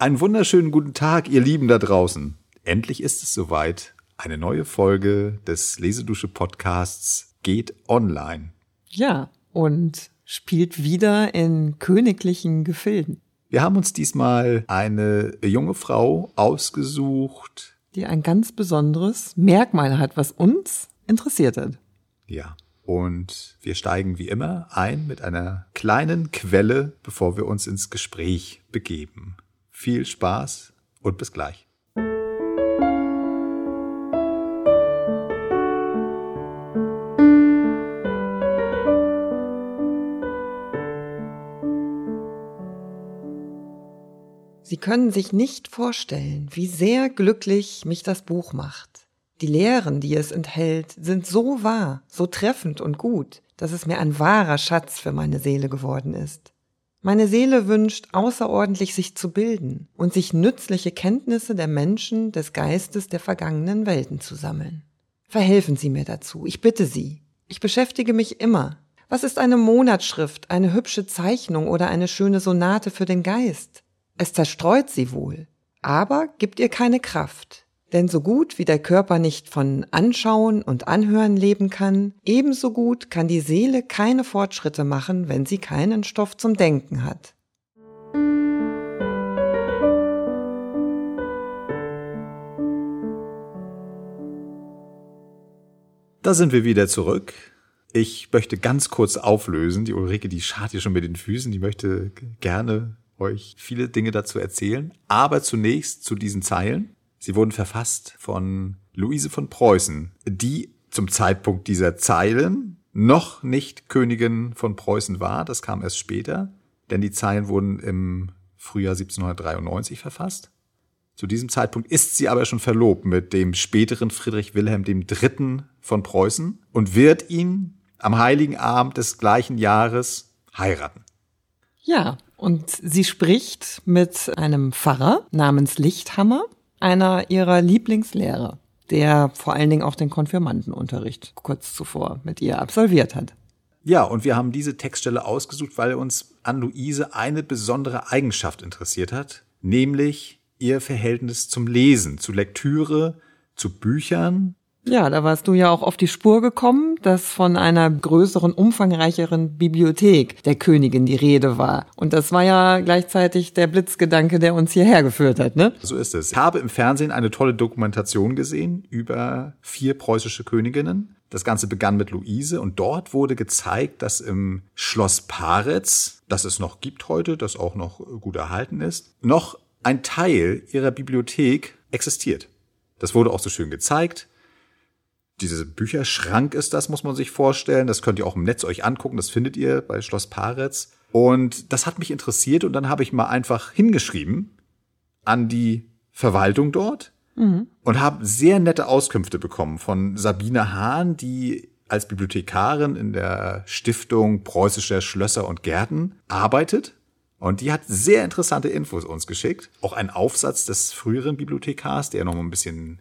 Einen wunderschönen guten Tag, ihr Lieben da draußen. Endlich ist es soweit. Eine neue Folge des Lesedusche Podcasts geht online. Ja, und spielt wieder in königlichen Gefilden. Wir haben uns diesmal eine junge Frau ausgesucht, die ein ganz besonderes Merkmal hat, was uns interessiert hat. Ja. Und wir steigen wie immer ein mit einer kleinen Quelle, bevor wir uns ins Gespräch begeben. Viel Spaß und bis gleich. Sie können sich nicht vorstellen, wie sehr glücklich mich das Buch macht. Die Lehren, die es enthält, sind so wahr, so treffend und gut, dass es mir ein wahrer Schatz für meine Seele geworden ist. Meine Seele wünscht außerordentlich sich zu bilden und sich nützliche Kenntnisse der Menschen, des Geistes der vergangenen Welten zu sammeln. Verhelfen Sie mir dazu, ich bitte Sie. Ich beschäftige mich immer. Was ist eine Monatsschrift, eine hübsche Zeichnung oder eine schöne Sonate für den Geist? Es zerstreut sie wohl, aber gibt ihr keine Kraft. Denn so gut wie der Körper nicht von Anschauen und Anhören leben kann, ebenso gut kann die Seele keine Fortschritte machen, wenn sie keinen Stoff zum Denken hat. Da sind wir wieder zurück. Ich möchte ganz kurz auflösen. Die Ulrike, die schart hier schon mit den Füßen. Die möchte gerne euch viele Dinge dazu erzählen. Aber zunächst zu diesen Zeilen. Sie wurden verfasst von Luise von Preußen, die zum Zeitpunkt dieser Zeilen noch nicht Königin von Preußen war. Das kam erst später, denn die Zeilen wurden im Frühjahr 1793 verfasst. Zu diesem Zeitpunkt ist sie aber schon verlobt mit dem späteren Friedrich Wilhelm III. von Preußen und wird ihn am heiligen Abend des gleichen Jahres heiraten. Ja, und sie spricht mit einem Pfarrer namens Lichthammer, einer ihrer Lieblingslehrer, der vor allen Dingen auch den Konfirmandenunterricht kurz zuvor mit ihr absolviert hat. Ja, und wir haben diese Textstelle ausgesucht, weil uns an Luise eine besondere Eigenschaft interessiert hat, nämlich ihr Verhältnis zum Lesen, zu Lektüre, zu Büchern ja, da warst du ja auch auf die Spur gekommen, dass von einer größeren, umfangreicheren Bibliothek der Königin die Rede war. Und das war ja gleichzeitig der Blitzgedanke, der uns hierher geführt hat, ne? So ist es. Ich habe im Fernsehen eine tolle Dokumentation gesehen über vier preußische Königinnen. Das Ganze begann mit Luise und dort wurde gezeigt, dass im Schloss Paretz, das es noch gibt heute, das auch noch gut erhalten ist, noch ein Teil ihrer Bibliothek existiert. Das wurde auch so schön gezeigt diese Bücherschrank ist das, muss man sich vorstellen. Das könnt ihr auch im Netz euch angucken. Das findet ihr bei Schloss Paretz. Und das hat mich interessiert und dann habe ich mal einfach hingeschrieben an die Verwaltung dort mhm. und habe sehr nette Auskünfte bekommen von Sabine Hahn, die als Bibliothekarin in der Stiftung Preußischer Schlösser und Gärten arbeitet. Und die hat sehr interessante Infos uns geschickt. Auch ein Aufsatz des früheren Bibliothekars, der noch mal ein bisschen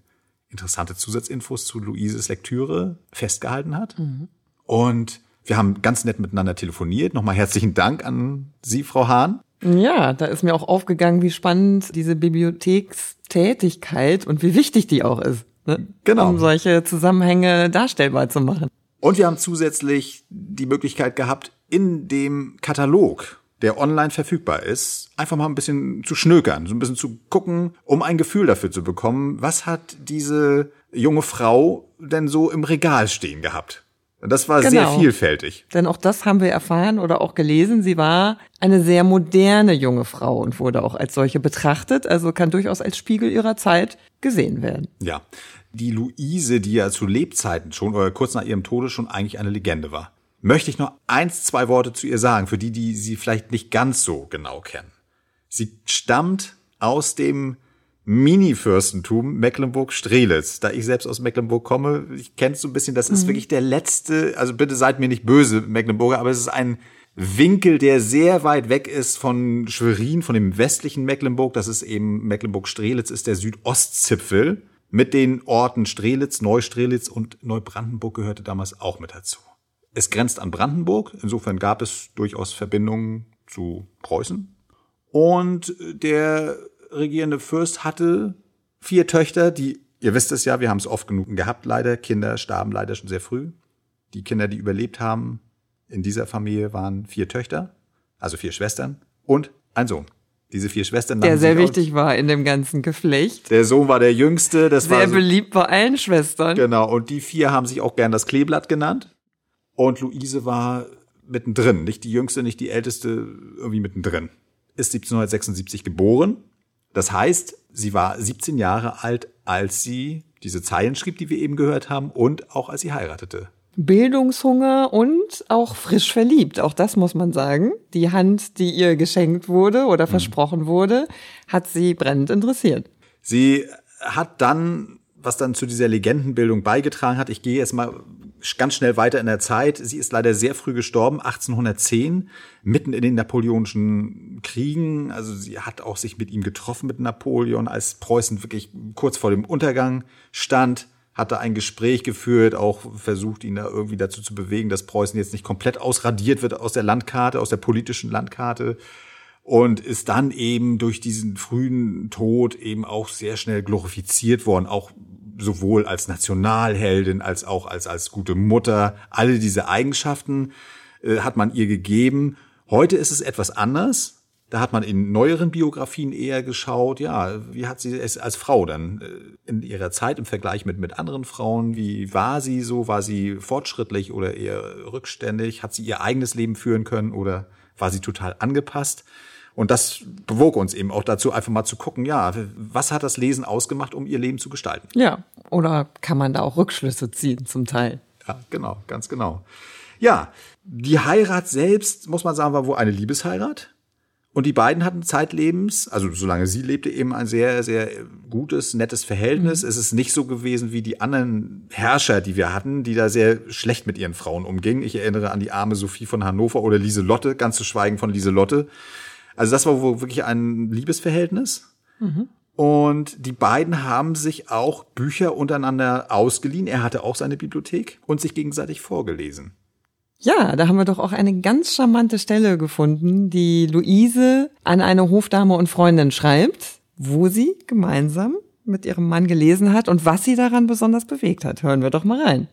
interessante Zusatzinfos zu Luises Lektüre festgehalten hat. Mhm. Und wir haben ganz nett miteinander telefoniert. Nochmal herzlichen Dank an Sie, Frau Hahn. Ja, da ist mir auch aufgegangen, wie spannend diese Bibliothekstätigkeit und wie wichtig die auch ist. Ne? Genau. Um solche Zusammenhänge darstellbar zu machen. Und wir haben zusätzlich die Möglichkeit gehabt, in dem Katalog der online verfügbar ist, einfach mal ein bisschen zu schnökern, so ein bisschen zu gucken, um ein Gefühl dafür zu bekommen, was hat diese junge Frau denn so im Regal stehen gehabt. Das war genau. sehr vielfältig. Denn auch das haben wir erfahren oder auch gelesen. Sie war eine sehr moderne junge Frau und wurde auch als solche betrachtet. Also kann durchaus als Spiegel ihrer Zeit gesehen werden. Ja. Die Luise, die ja zu Lebzeiten schon oder kurz nach ihrem Tode schon eigentlich eine Legende war möchte ich noch eins, zwei Worte zu ihr sagen, für die, die sie vielleicht nicht ganz so genau kennen. Sie stammt aus dem Mini-Fürstentum Mecklenburg-Strelitz. Da ich selbst aus Mecklenburg komme, ich kenne es so ein bisschen, das ist mhm. wirklich der letzte, also bitte seid mir nicht böse, Mecklenburger, aber es ist ein Winkel, der sehr weit weg ist von Schwerin, von dem westlichen Mecklenburg. Das ist eben Mecklenburg-Strelitz, ist der Südostzipfel. Mit den Orten Strelitz, Neustrelitz und Neubrandenburg gehörte damals auch mit dazu. Es grenzt an Brandenburg, insofern gab es durchaus Verbindungen zu Preußen. Und der regierende Fürst hatte vier Töchter, die, ihr wisst es ja, wir haben es oft genug gehabt, leider. Kinder starben leider schon sehr früh. Die Kinder, die überlebt haben in dieser Familie, waren vier Töchter, also vier Schwestern und ein Sohn. Diese vier Schwestern. Der sehr wichtig war in dem ganzen Geflecht. Der Sohn war der Jüngste. Das sehr war so, beliebt bei allen Schwestern. Genau. Und die vier haben sich auch gern das Kleeblatt genannt. Und Luise war mittendrin. Nicht die Jüngste, nicht die Älteste, irgendwie mittendrin. Ist 1776 geboren. Das heißt, sie war 17 Jahre alt, als sie diese Zeilen schrieb, die wir eben gehört haben, und auch als sie heiratete. Bildungshunger und auch frisch verliebt. Auch das muss man sagen. Die Hand, die ihr geschenkt wurde oder mhm. versprochen wurde, hat sie brennend interessiert. Sie hat dann, was dann zu dieser Legendenbildung beigetragen hat, ich gehe jetzt mal ganz schnell weiter in der Zeit. Sie ist leider sehr früh gestorben, 1810, mitten in den napoleonischen Kriegen. Also sie hat auch sich mit ihm getroffen, mit Napoleon, als Preußen wirklich kurz vor dem Untergang stand hat da ein Gespräch geführt, auch versucht, ihn da irgendwie dazu zu bewegen, dass Preußen jetzt nicht komplett ausradiert wird aus der Landkarte, aus der politischen Landkarte. Und ist dann eben durch diesen frühen Tod eben auch sehr schnell glorifiziert worden, auch sowohl als Nationalheldin als auch als, als gute Mutter. Alle diese Eigenschaften äh, hat man ihr gegeben. Heute ist es etwas anders. Da hat man in neueren Biografien eher geschaut, ja, wie hat sie es als Frau dann äh, in ihrer Zeit im Vergleich mit, mit anderen Frauen, wie war sie so, war sie fortschrittlich oder eher rückständig, hat sie ihr eigenes Leben führen können oder war sie total angepasst? Und das bewog uns eben auch dazu, einfach mal zu gucken, ja, was hat das Lesen ausgemacht, um ihr Leben zu gestalten? Ja, oder kann man da auch Rückschlüsse ziehen zum Teil? Ja, genau, ganz genau. Ja, die Heirat selbst, muss man sagen, war wohl eine Liebesheirat. Und die beiden hatten zeitlebens, also solange sie lebte, eben ein sehr, sehr gutes, nettes Verhältnis. Mhm. Es ist nicht so gewesen wie die anderen Herrscher, die wir hatten, die da sehr schlecht mit ihren Frauen umgingen. Ich erinnere an die arme Sophie von Hannover oder Lieselotte, ganz zu schweigen von Lieselotte. Also das war wohl wirklich ein Liebesverhältnis. Mhm. Und die beiden haben sich auch Bücher untereinander ausgeliehen. Er hatte auch seine Bibliothek und sich gegenseitig vorgelesen. Ja, da haben wir doch auch eine ganz charmante Stelle gefunden, die Luise an eine Hofdame und Freundin schreibt, wo sie gemeinsam mit ihrem Mann gelesen hat und was sie daran besonders bewegt hat. Hören wir doch mal rein.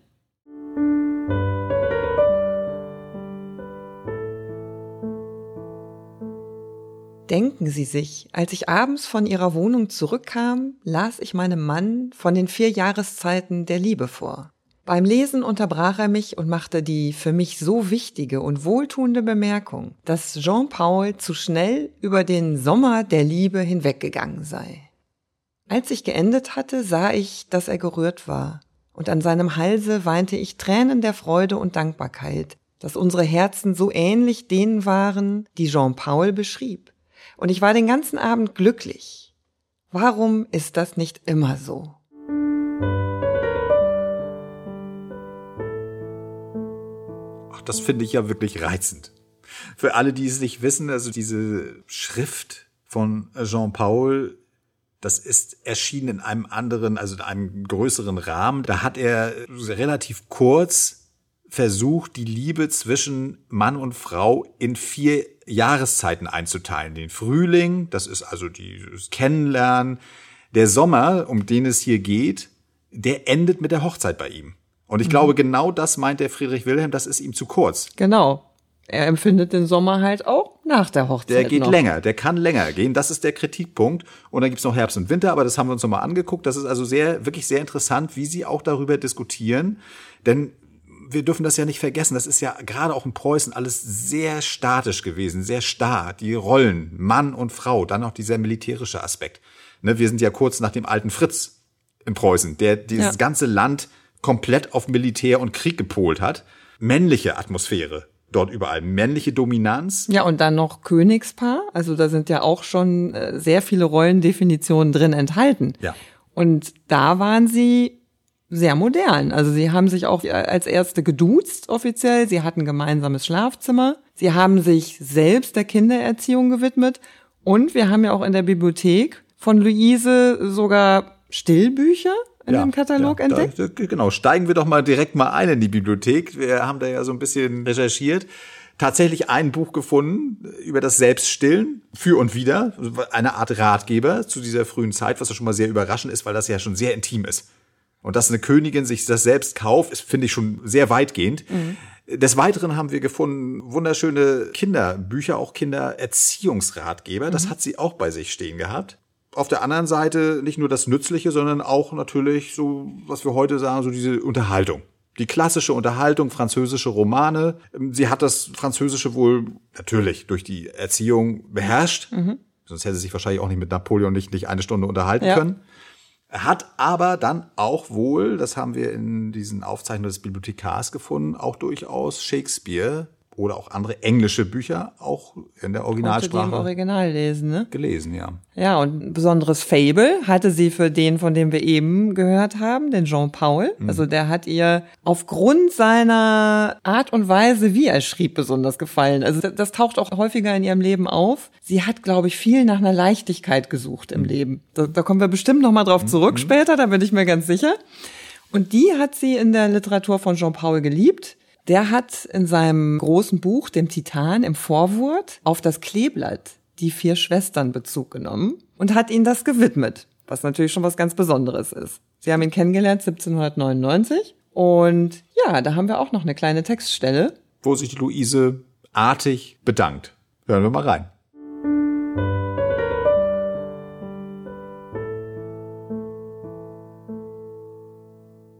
Denken Sie sich, als ich abends von Ihrer Wohnung zurückkam, las ich meinem Mann von den vier Jahreszeiten der Liebe vor. Beim Lesen unterbrach er mich und machte die für mich so wichtige und wohltuende Bemerkung, dass Jean-Paul zu schnell über den Sommer der Liebe hinweggegangen sei. Als ich geendet hatte, sah ich, dass er gerührt war, und an seinem Halse weinte ich Tränen der Freude und Dankbarkeit, dass unsere Herzen so ähnlich denen waren, die Jean-Paul beschrieb. Und ich war den ganzen Abend glücklich. Warum ist das nicht immer so? das finde ich ja wirklich reizend. Für alle, die es nicht wissen, also diese Schrift von Jean-Paul, das ist erschienen in einem anderen, also in einem größeren Rahmen. Da hat er relativ kurz versucht, die Liebe zwischen Mann und Frau in vier Jahreszeiten einzuteilen. Den Frühling, das ist also dieses Kennenlernen. Der Sommer, um den es hier geht, der endet mit der Hochzeit bei ihm. Und ich mhm. glaube, genau das meint der Friedrich Wilhelm, das ist ihm zu kurz. Genau. Er empfindet den Sommer halt auch nach der Hochzeit. Der geht noch. länger, der kann länger gehen. Das ist der Kritikpunkt. Und dann gibt's noch Herbst und Winter, aber das haben wir uns nochmal angeguckt. Das ist also sehr, wirklich sehr interessant, wie sie auch darüber diskutieren. Denn wir dürfen das ja nicht vergessen. Das ist ja gerade auch in Preußen alles sehr statisch gewesen, sehr starr. Die Rollen, Mann und Frau, dann noch dieser militärische Aspekt. Ne, wir sind ja kurz nach dem alten Fritz in Preußen, der dieses ja. ganze Land komplett auf Militär und Krieg gepolt hat. Männliche Atmosphäre dort überall, männliche Dominanz. Ja, und dann noch Königspaar. Also da sind ja auch schon äh, sehr viele Rollendefinitionen drin enthalten. Ja. Und da waren sie sehr modern. Also sie haben sich auch als erste geduzt offiziell. Sie hatten gemeinsames Schlafzimmer. Sie haben sich selbst der Kindererziehung gewidmet. Und wir haben ja auch in der Bibliothek von Luise sogar Stillbücher in ja, dem Katalog ja, entdeckt? Da, genau, steigen wir doch mal direkt mal ein in die Bibliothek. Wir haben da ja so ein bisschen recherchiert. tatsächlich ein Buch gefunden über das Selbststillen für und wieder, eine Art Ratgeber zu dieser frühen Zeit, was ja schon mal sehr überraschend ist, weil das ja schon sehr intim ist. Und dass eine Königin sich das selbst kauft, ist, finde ich schon sehr weitgehend. Mhm. Des Weiteren haben wir gefunden wunderschöne Kinderbücher, auch Kindererziehungsratgeber. Das mhm. hat sie auch bei sich stehen gehabt. Auf der anderen Seite nicht nur das Nützliche, sondern auch natürlich so, was wir heute sagen, so diese Unterhaltung. Die klassische Unterhaltung, französische Romane. Sie hat das Französische wohl natürlich durch die Erziehung beherrscht. Mhm. Sonst hätte sie sich wahrscheinlich auch nicht mit Napoleon nicht, nicht eine Stunde unterhalten ja. können hat aber dann auch wohl, das haben wir in diesen Aufzeichnungen des Bibliothekars gefunden, auch durchaus Shakespeare oder auch andere englische Bücher auch in der Originalsprache. Im Original lesen, ne? Gelesen, ja. Ja, und ein besonderes Fable hatte sie für den, von dem wir eben gehört haben, den Jean Paul. Mhm. Also der hat ihr aufgrund seiner Art und Weise, wie er schrieb, besonders gefallen. Also das, das taucht auch häufiger in ihrem Leben auf. Sie hat, glaube ich, viel nach einer Leichtigkeit gesucht im mhm. Leben. Da, da, kommen wir bestimmt noch mal drauf zurück mhm. später, da bin ich mir ganz sicher. Und die hat sie in der Literatur von Jean Paul geliebt. Der hat in seinem großen Buch, dem Titan, im Vorwort auf das Kleeblatt die vier Schwestern Bezug genommen und hat ihnen das gewidmet, was natürlich schon was ganz Besonderes ist. Sie haben ihn kennengelernt 1799 und ja, da haben wir auch noch eine kleine Textstelle. Wo sich die Luise artig bedankt. Hören wir mal rein.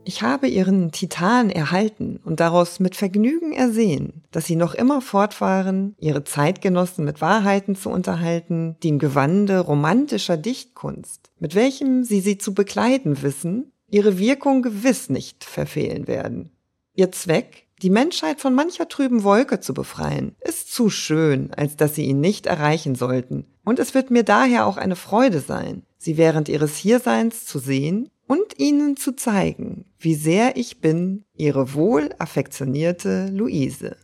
Ich habe ihren Titan erhalten und daraus mit Vergnügen ersehen, dass sie noch immer fortfahren, ihre Zeitgenossen mit Wahrheiten zu unterhalten, die im Gewande romantischer Dichtkunst, mit welchem sie sie zu bekleiden wissen, ihre Wirkung gewiss nicht verfehlen werden. Ihr Zweck, die Menschheit von mancher trüben Wolke zu befreien, ist zu schön, als dass sie ihn nicht erreichen sollten, und es wird mir daher auch eine Freude sein, sie während ihres Hierseins zu sehen und ihnen zu zeigen, wie sehr ich bin, ihre wohl affektionierte Luise.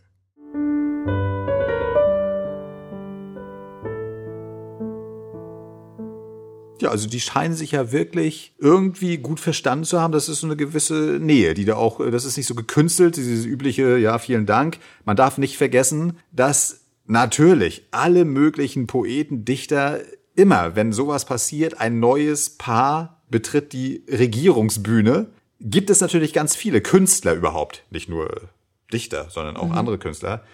Ja, also die scheinen sich ja wirklich irgendwie gut verstanden zu haben. Das ist so eine gewisse Nähe, die da auch, das ist nicht so gekünstelt, dieses übliche, ja, vielen Dank. Man darf nicht vergessen, dass natürlich alle möglichen Poeten, Dichter immer, wenn sowas passiert, ein neues Paar betritt die Regierungsbühne, gibt es natürlich ganz viele Künstler überhaupt, nicht nur Dichter, sondern auch mhm. andere Künstler,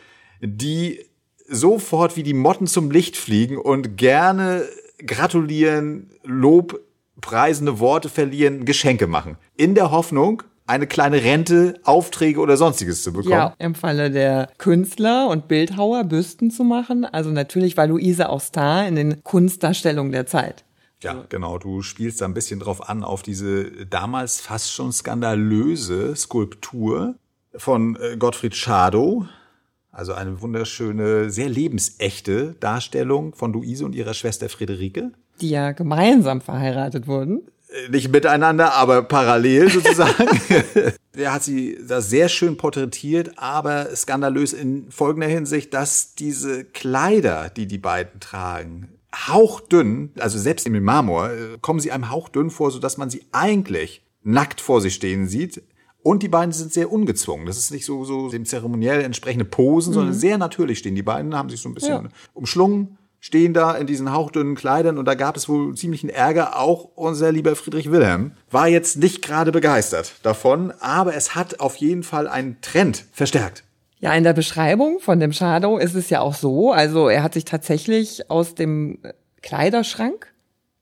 die sofort wie die Motten zum Licht fliegen und gerne gratulieren, Lob, preisende Worte verlieren, Geschenke machen. In der Hoffnung, eine kleine Rente, Aufträge oder sonstiges zu bekommen. Ja, im Falle der Künstler und Bildhauer Büsten zu machen. Also natürlich war Luise auch Star in den Kunstdarstellungen der Zeit. Ja, genau. Du spielst da ein bisschen drauf an, auf diese damals fast schon skandalöse Skulptur von äh, Gottfried Schadow. Also eine wunderschöne, sehr lebensechte Darstellung von Luise und ihrer Schwester Friederike. Die ja gemeinsam verheiratet wurden. Äh, nicht miteinander, aber parallel sozusagen. Der hat sie da sehr schön porträtiert, aber skandalös in folgender Hinsicht, dass diese Kleider, die die beiden tragen, hauchdünn, also selbst im Marmor, äh, kommen sie einem hauchdünn vor, so dass man sie eigentlich nackt vor sich stehen sieht. Und die beiden sind sehr ungezwungen. Das ist nicht so, so dem zeremoniell entsprechende Posen, mhm. sondern sehr natürlich stehen. Die beiden haben sich so ein bisschen ja. umschlungen, stehen da in diesen hauchdünnen Kleidern und da gab es wohl ziemlichen Ärger. Auch unser lieber Friedrich Wilhelm war jetzt nicht gerade begeistert davon, aber es hat auf jeden Fall einen Trend verstärkt. Ja, in der Beschreibung von dem Shadow ist es ja auch so, also er hat sich tatsächlich aus dem Kleiderschrank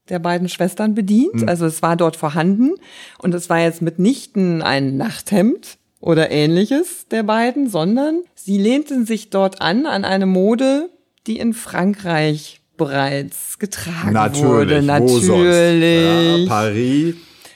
der beiden Schwestern bedient. Mhm. Also es war dort vorhanden und es war jetzt mitnichten ein Nachthemd oder ähnliches der beiden, sondern sie lehnten sich dort an an eine Mode, die in Frankreich bereits getragen Natürlich. wurde. Natürlich. Ja, Paris.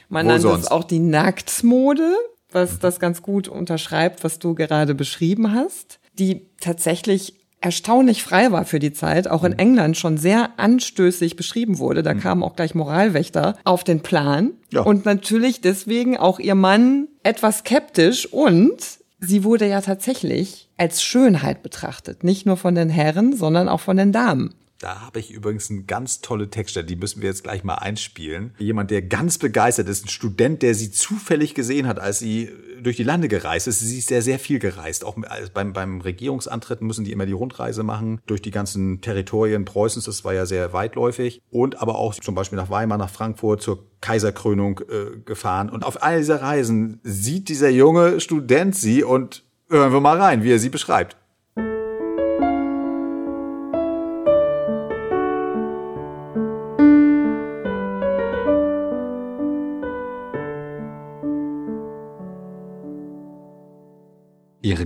Man Wo nannte sonst? es auch die Nacktmode was das ganz gut unterschreibt, was du gerade beschrieben hast, die tatsächlich erstaunlich frei war für die Zeit, auch in mhm. England schon sehr anstößig beschrieben wurde. Da mhm. kamen auch gleich Moralwächter auf den Plan. Ja. Und natürlich deswegen auch ihr Mann etwas skeptisch und sie wurde ja tatsächlich als Schönheit betrachtet. Nicht nur von den Herren, sondern auch von den Damen. Da habe ich übrigens eine ganz tolle Textstelle, die müssen wir jetzt gleich mal einspielen. Jemand, der ganz begeistert ist, ein Student, der sie zufällig gesehen hat, als sie durch die Lande gereist ist. Sie ist sehr, sehr viel gereist. Auch beim, beim Regierungsantritt müssen die immer die Rundreise machen durch die ganzen Territorien Preußens. Das war ja sehr weitläufig. Und aber auch zum Beispiel nach Weimar, nach Frankfurt zur Kaiserkrönung äh, gefahren. Und auf einer dieser Reisen sieht dieser junge Student sie und hören wir mal rein, wie er sie beschreibt.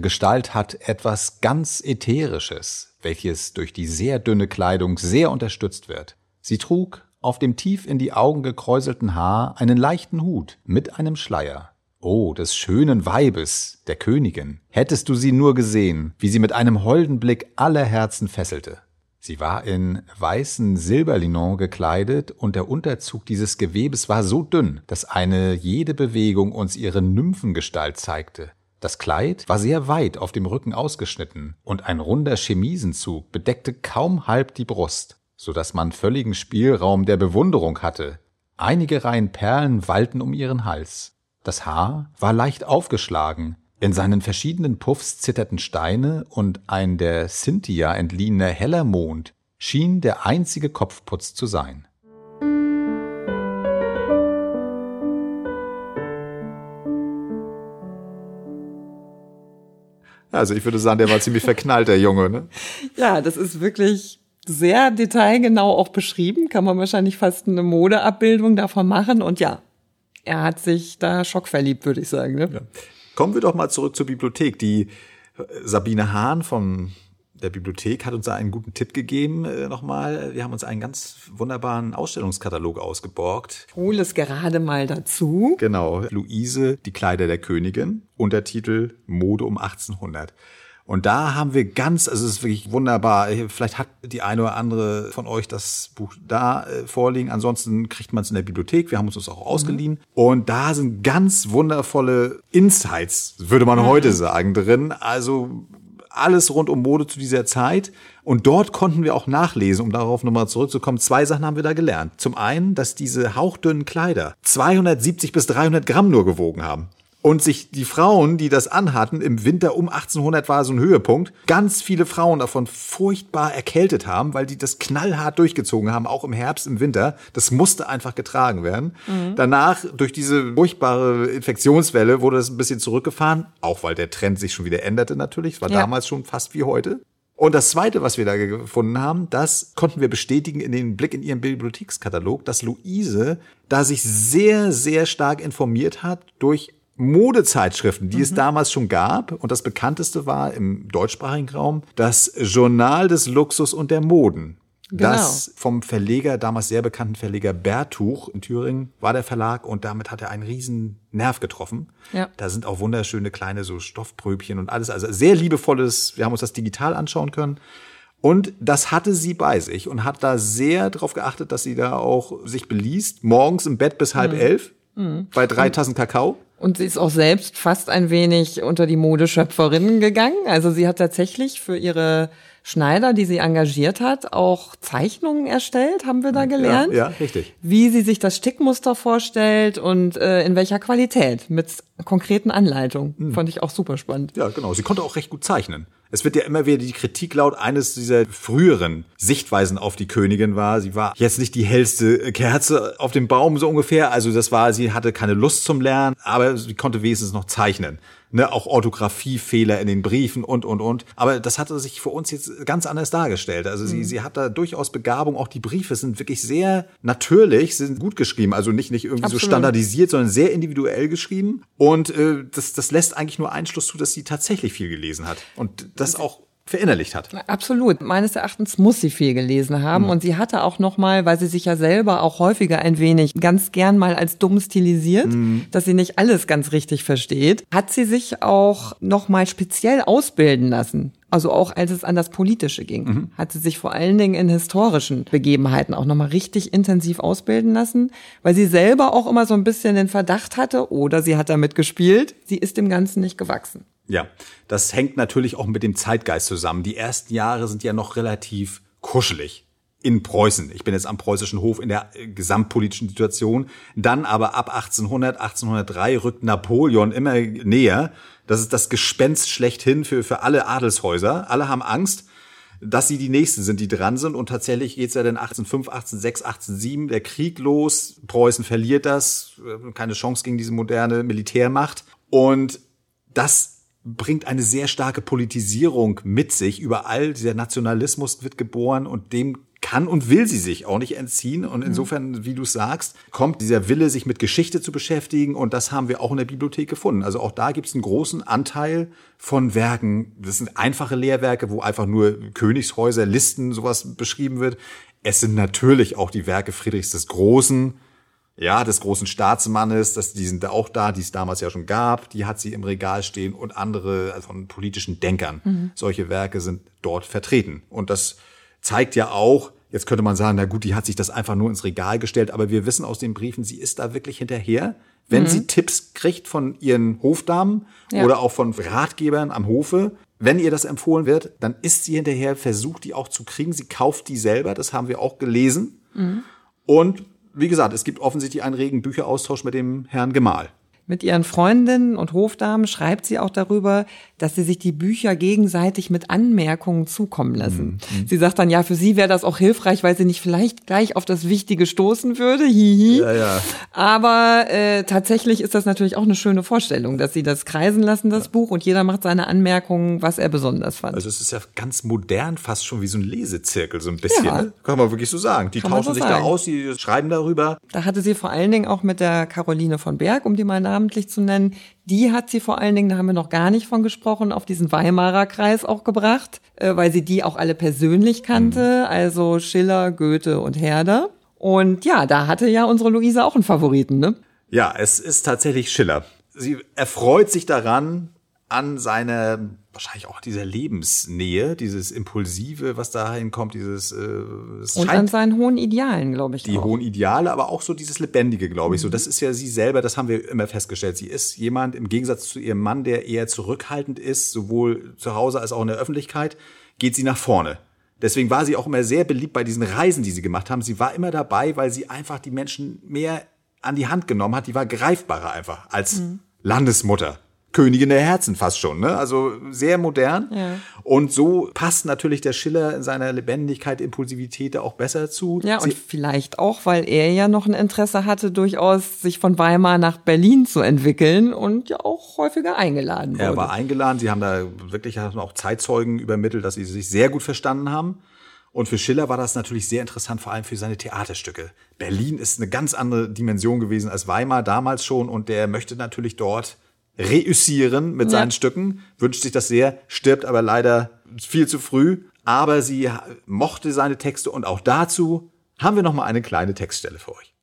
Gestalt hat etwas ganz Ätherisches, welches durch die sehr dünne Kleidung sehr unterstützt wird. Sie trug auf dem tief in die Augen gekräuselten Haar einen leichten Hut mit einem Schleier. Oh, des schönen Weibes, der Königin. Hättest du sie nur gesehen, wie sie mit einem holden Blick alle Herzen fesselte. Sie war in weißen Silberlinon gekleidet und der Unterzug dieses Gewebes war so dünn, dass eine jede Bewegung uns ihre Nymphengestalt zeigte. Das Kleid war sehr weit auf dem Rücken ausgeschnitten und ein runder Chemisenzug bedeckte kaum halb die Brust, so dass man völligen Spielraum der Bewunderung hatte. Einige Reihen Perlen wallten um ihren Hals. Das Haar war leicht aufgeschlagen, in seinen verschiedenen Puffs zitterten Steine und ein der Cynthia entliehener heller Mond schien der einzige Kopfputz zu sein. Also ich würde sagen, der war ziemlich verknallt, der Junge. Ne? Ja, das ist wirklich sehr detailgenau auch beschrieben. Kann man wahrscheinlich fast eine Modeabbildung davon machen. Und ja, er hat sich da schockverliebt, würde ich sagen. Ne? Ja. Kommen wir doch mal zurück zur Bibliothek. Die Sabine Hahn vom der Bibliothek hat uns da einen guten Tipp gegeben äh, nochmal. Wir haben uns einen ganz wunderbaren Ausstellungskatalog ausgeborgt. Hol es gerade mal dazu. Genau. Luise, die Kleider der Königin. Untertitel Mode um 1800. Und da haben wir ganz, also es ist wirklich wunderbar. Vielleicht hat die eine oder andere von euch das Buch da äh, vorliegen. Ansonsten kriegt man es in der Bibliothek. Wir haben uns das auch ausgeliehen. Mhm. Und da sind ganz wundervolle Insights, würde man mhm. heute sagen, drin. Also alles rund um Mode zu dieser Zeit. Und dort konnten wir auch nachlesen, um darauf nochmal zurückzukommen. Zwei Sachen haben wir da gelernt. Zum einen, dass diese hauchdünnen Kleider 270 bis 300 Gramm nur gewogen haben und sich die Frauen, die das anhatten, im Winter um 1800 war so ein Höhepunkt, ganz viele Frauen davon furchtbar erkältet haben, weil die das knallhart durchgezogen haben, auch im Herbst, im Winter. Das musste einfach getragen werden. Mhm. Danach, durch diese furchtbare Infektionswelle, wurde das ein bisschen zurückgefahren, auch weil der Trend sich schon wieder änderte natürlich. Es war ja. damals schon fast wie heute. Und das Zweite, was wir da gefunden haben, das konnten wir bestätigen in den Blick in ihrem Bibliothekskatalog, dass Luise da sich sehr, sehr stark informiert hat durch Modezeitschriften, die mhm. es damals schon gab. Und das bekannteste war im deutschsprachigen Raum das Journal des Luxus und der Moden. Genau. Das vom Verleger, damals sehr bekannten Verleger Bertuch in Thüringen war der Verlag und damit hat er einen riesen Nerv getroffen. Ja. Da sind auch wunderschöne kleine so Stoffpröbchen und alles. Also sehr liebevolles, wir haben uns das digital anschauen können. Und das hatte sie bei sich und hat da sehr darauf geachtet, dass sie da auch sich beliest. Morgens im Bett bis halb mhm. elf. Mhm. Bei drei Tassen Kakao. Und sie ist auch selbst fast ein wenig unter die Modeschöpferinnen gegangen. Also sie hat tatsächlich für ihre Schneider, die sie engagiert hat, auch Zeichnungen erstellt, haben wir da gelernt. Ja, ja richtig. Wie sie sich das Stickmuster vorstellt und äh, in welcher Qualität mit konkreten Anleitungen. Hm. Fand ich auch super spannend. Ja, genau. Sie konnte auch recht gut zeichnen. Es wird ja immer wieder die Kritik laut, eines dieser früheren Sichtweisen auf die Königin war, sie war jetzt nicht die hellste Kerze auf dem Baum so ungefähr. Also das war, sie hatte keine Lust zum Lernen, aber sie konnte wenigstens noch zeichnen ne, auch Orthographiefehler in den Briefen und, und, und. Aber das hatte sich für uns jetzt ganz anders dargestellt. Also sie, mhm. sie hat da durchaus Begabung. Auch die Briefe sind wirklich sehr natürlich, sind gut geschrieben. Also nicht, nicht irgendwie Absolut. so standardisiert, sondern sehr individuell geschrieben. Und äh, das, das lässt eigentlich nur Einschluss zu, dass sie tatsächlich viel gelesen hat. Und das auch verinnerlicht hat. Absolut. Meines Erachtens muss sie viel gelesen haben mhm. und sie hatte auch noch mal, weil sie sich ja selber auch häufiger ein wenig ganz gern mal als dumm stilisiert, mhm. dass sie nicht alles ganz richtig versteht, hat sie sich auch noch mal speziell ausbilden lassen. Also auch als es an das Politische ging, mhm. hat sie sich vor allen Dingen in historischen Begebenheiten auch nochmal richtig intensiv ausbilden lassen, weil sie selber auch immer so ein bisschen den Verdacht hatte oder sie hat damit gespielt, sie ist dem Ganzen nicht gewachsen. Ja, das hängt natürlich auch mit dem Zeitgeist zusammen. Die ersten Jahre sind ja noch relativ kuschelig. in Preußen. Ich bin jetzt am preußischen Hof in der äh, gesamtpolitischen Situation. Dann aber ab 1800, 1803 rückt Napoleon immer näher. Das ist das Gespenst schlechthin für, für alle Adelshäuser. Alle haben Angst, dass sie die Nächsten sind, die dran sind. Und tatsächlich geht's ja dann 1805, 1806, 1807 der Krieg los. Preußen verliert das. Äh, keine Chance gegen diese moderne Militärmacht. Und das bringt eine sehr starke Politisierung mit sich. Überall dieser Nationalismus wird geboren und dem kann und will sie sich auch nicht entziehen. Und insofern, wie du sagst, kommt dieser Wille, sich mit Geschichte zu beschäftigen. Und das haben wir auch in der Bibliothek gefunden. Also auch da gibt es einen großen Anteil von Werken. Das sind einfache Lehrwerke, wo einfach nur Königshäuser, Listen, sowas beschrieben wird. Es sind natürlich auch die Werke Friedrichs des Großen, ja, des großen Staatsmannes, das, die sind da auch da, die es damals ja schon gab, die hat sie im Regal stehen und andere also von politischen Denkern. Mhm. Solche Werke sind dort vertreten. Und das zeigt ja auch, jetzt könnte man sagen, na gut, die hat sich das einfach nur ins Regal gestellt, aber wir wissen aus den Briefen, sie ist da wirklich hinterher. Wenn mhm. sie Tipps kriegt von ihren Hofdamen ja. oder auch von Ratgebern am Hofe, wenn ihr das empfohlen wird, dann ist sie hinterher, versucht die auch zu kriegen. Sie kauft die selber, das haben wir auch gelesen. Mhm. Und wie gesagt, es gibt offensichtlich einen regen Bücheraustausch mit dem Herrn Gemahl. Mit ihren Freundinnen und Hofdamen schreibt sie auch darüber, dass sie sich die Bücher gegenseitig mit Anmerkungen zukommen lassen. Mhm. Sie sagt dann, ja, für sie wäre das auch hilfreich, weil sie nicht vielleicht gleich auf das Wichtige stoßen würde. Hihi. Ja, ja. Aber äh, tatsächlich ist das natürlich auch eine schöne Vorstellung, dass sie das kreisen lassen, das ja. Buch, und jeder macht seine Anmerkungen, was er besonders fand. Also es ist ja ganz modern, fast schon wie so ein Lesezirkel, so ein bisschen. Ne? Kann man wirklich so sagen. Die Kann tauschen so sich sagen. da aus, die schreiben darüber. Da hatte sie vor allen Dingen auch mit der Caroline von Berg, um die mal namentlich zu nennen, die hat sie vor allen Dingen, da haben wir noch gar nicht von gesprochen, auf diesen Weimarer Kreis auch gebracht, äh, weil sie die auch alle persönlich kannte, mhm. also Schiller, Goethe und Herder. Und ja, da hatte ja unsere Luise auch einen Favoriten, ne? Ja, es ist tatsächlich Schiller. Sie erfreut sich daran, an seine wahrscheinlich auch dieser Lebensnähe, dieses Impulsive, was da hinkommt, dieses äh, und an seinen hohen Idealen, glaube ich. Die auch. hohen Ideale, aber auch so dieses Lebendige, glaube ich. Mhm. So, das ist ja sie selber, das haben wir immer festgestellt. Sie ist jemand im Gegensatz zu ihrem Mann, der eher zurückhaltend ist, sowohl zu Hause als auch in der Öffentlichkeit, geht sie nach vorne. Deswegen war sie auch immer sehr beliebt bei diesen Reisen, die sie gemacht haben. Sie war immer dabei, weil sie einfach die Menschen mehr an die Hand genommen hat. Die war greifbarer einfach als mhm. Landesmutter. Königin der Herzen fast schon, ne? Also sehr modern. Ja. Und so passt natürlich der Schiller in seiner Lebendigkeit, Impulsivität da auch besser zu. Ja, und vielleicht auch, weil er ja noch ein Interesse hatte, durchaus sich von Weimar nach Berlin zu entwickeln und ja auch häufiger eingeladen wurde. Er war eingeladen. Sie haben da wirklich auch Zeitzeugen übermittelt, dass sie sich sehr gut verstanden haben. Und für Schiller war das natürlich sehr interessant, vor allem für seine Theaterstücke. Berlin ist eine ganz andere Dimension gewesen als Weimar damals schon und der möchte natürlich dort reüssieren mit seinen Stücken, wünscht sich das sehr, stirbt aber leider viel zu früh. Aber sie mochte seine Texte und auch dazu haben wir noch mal eine kleine Textstelle für euch.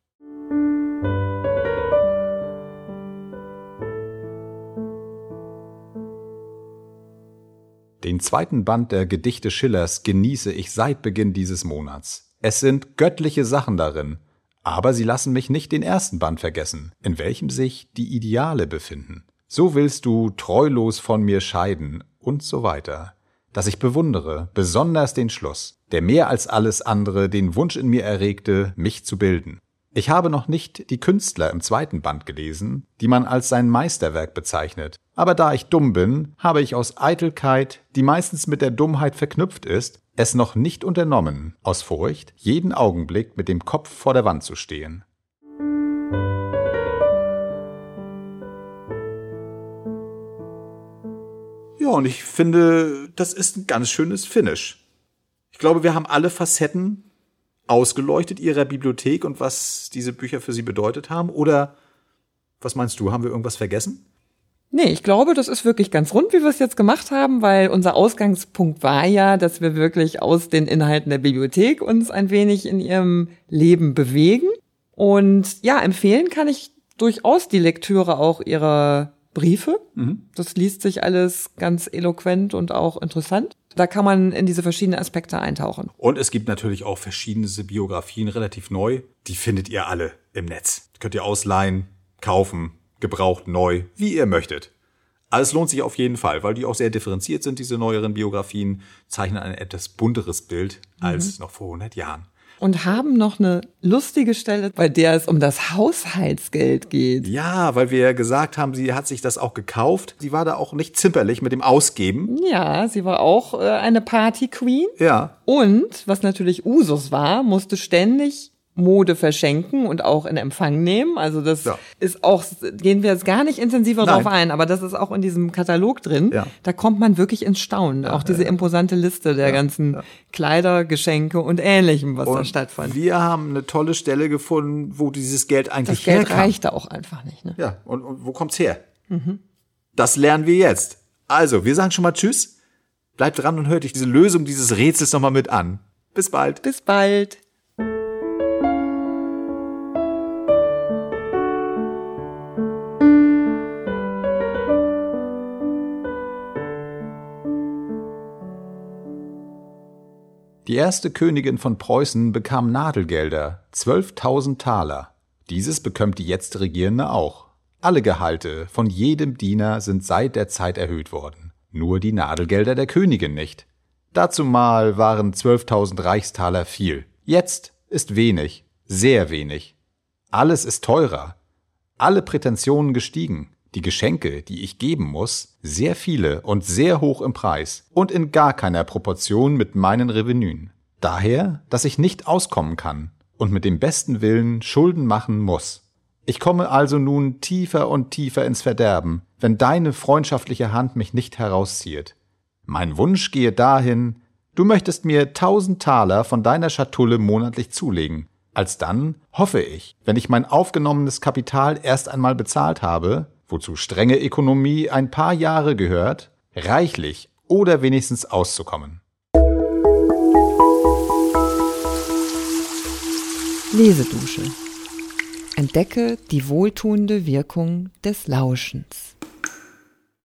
Den zweiten Band der Gedichte Schillers genieße ich seit Beginn dieses Monats. Es sind göttliche Sachen darin, aber sie lassen mich nicht den ersten Band vergessen, in welchem sich die Ideale befinden. So willst du treulos von mir scheiden und so weiter. Dass ich bewundere, besonders den Schluss, der mehr als alles andere den Wunsch in mir erregte, mich zu bilden. Ich habe noch nicht die Künstler im zweiten Band gelesen, die man als sein Meisterwerk bezeichnet. Aber da ich dumm bin, habe ich aus Eitelkeit, die meistens mit der Dummheit verknüpft ist, es noch nicht unternommen, aus Furcht, jeden Augenblick mit dem Kopf vor der Wand zu stehen. Und ich finde, das ist ein ganz schönes Finish. Ich glaube, wir haben alle Facetten ausgeleuchtet ihrer Bibliothek und was diese Bücher für sie bedeutet haben. Oder was meinst du, haben wir irgendwas vergessen? Nee, ich glaube, das ist wirklich ganz rund, wie wir es jetzt gemacht haben, weil unser Ausgangspunkt war ja, dass wir wirklich aus den Inhalten der Bibliothek uns ein wenig in ihrem Leben bewegen. Und ja, empfehlen kann ich durchaus die Lektüre auch ihrer Briefe. Mhm. Das liest sich alles ganz eloquent und auch interessant. Da kann man in diese verschiedenen Aspekte eintauchen. Und es gibt natürlich auch verschiedene Biografien, relativ neu. Die findet ihr alle im Netz. könnt ihr ausleihen, kaufen, gebraucht, neu, wie ihr möchtet. Also es lohnt sich auf jeden Fall, weil die auch sehr differenziert sind, diese neueren Biografien, zeichnen ein etwas bunteres Bild als noch vor 100 Jahren. Und haben noch eine lustige Stelle, bei der es um das Haushaltsgeld geht. Ja, weil wir ja gesagt haben, sie hat sich das auch gekauft. Sie war da auch nicht zimperlich mit dem Ausgeben. Ja, sie war auch äh, eine Party Queen. Ja. Und, was natürlich Usus war, musste ständig Mode verschenken und auch in Empfang nehmen. Also das Ja. ist auch, gehen wir jetzt gar nicht intensiver Nein. drauf ein, aber das ist auch in diesem Katalog drin. Ja. Da kommt man wirklich ins Staunen. auch diese imposante Liste der ganzen Kleider, Geschenke und Ähnlichem, was da Und stattfand. wir haben eine tolle Stelle gefunden, wo dieses Geld eigentlich Das Geld herkam. reichte auch einfach nicht. Ne? Ja, und, und wo kommt's her? Das lernen wir jetzt. Also, wir sagen schon mal Tschüss. Bleibt dran und hört euch diese Lösung dieses Rätsels nochmal mit an. Bis bald. Bis bald. Die erste Königin von Preußen bekam Nadelgelder, 12.000 Taler. Dieses bekommt die jetzt Regierende auch. Alle Gehalte von jedem Diener sind seit der Zeit erhöht worden. Nur die Nadelgelder der Königin nicht. Dazu mal waren 12.000 Reichstaler viel. Jetzt ist wenig, sehr wenig. Alles ist teurer. Alle Prätensionen gestiegen. Die Geschenke, die ich geben muss, sehr viele und sehr hoch im Preis und in gar keiner Proportion mit meinen Revenuen. Daher, dass ich nicht auskommen kann und mit dem besten Willen Schulden machen muss. Ich komme also nun tiefer und tiefer ins Verderben, wenn deine freundschaftliche Hand mich nicht herauszieht. Mein Wunsch gehe dahin, du möchtest mir tausend Taler von deiner Schatulle monatlich zulegen. Alsdann hoffe ich, wenn ich mein aufgenommenes Kapital erst einmal bezahlt habe, wozu strenge Ökonomie ein paar Jahre gehört, reichlich oder wenigstens auszukommen. Lesedusche. Entdecke die wohltuende Wirkung des Lauschens.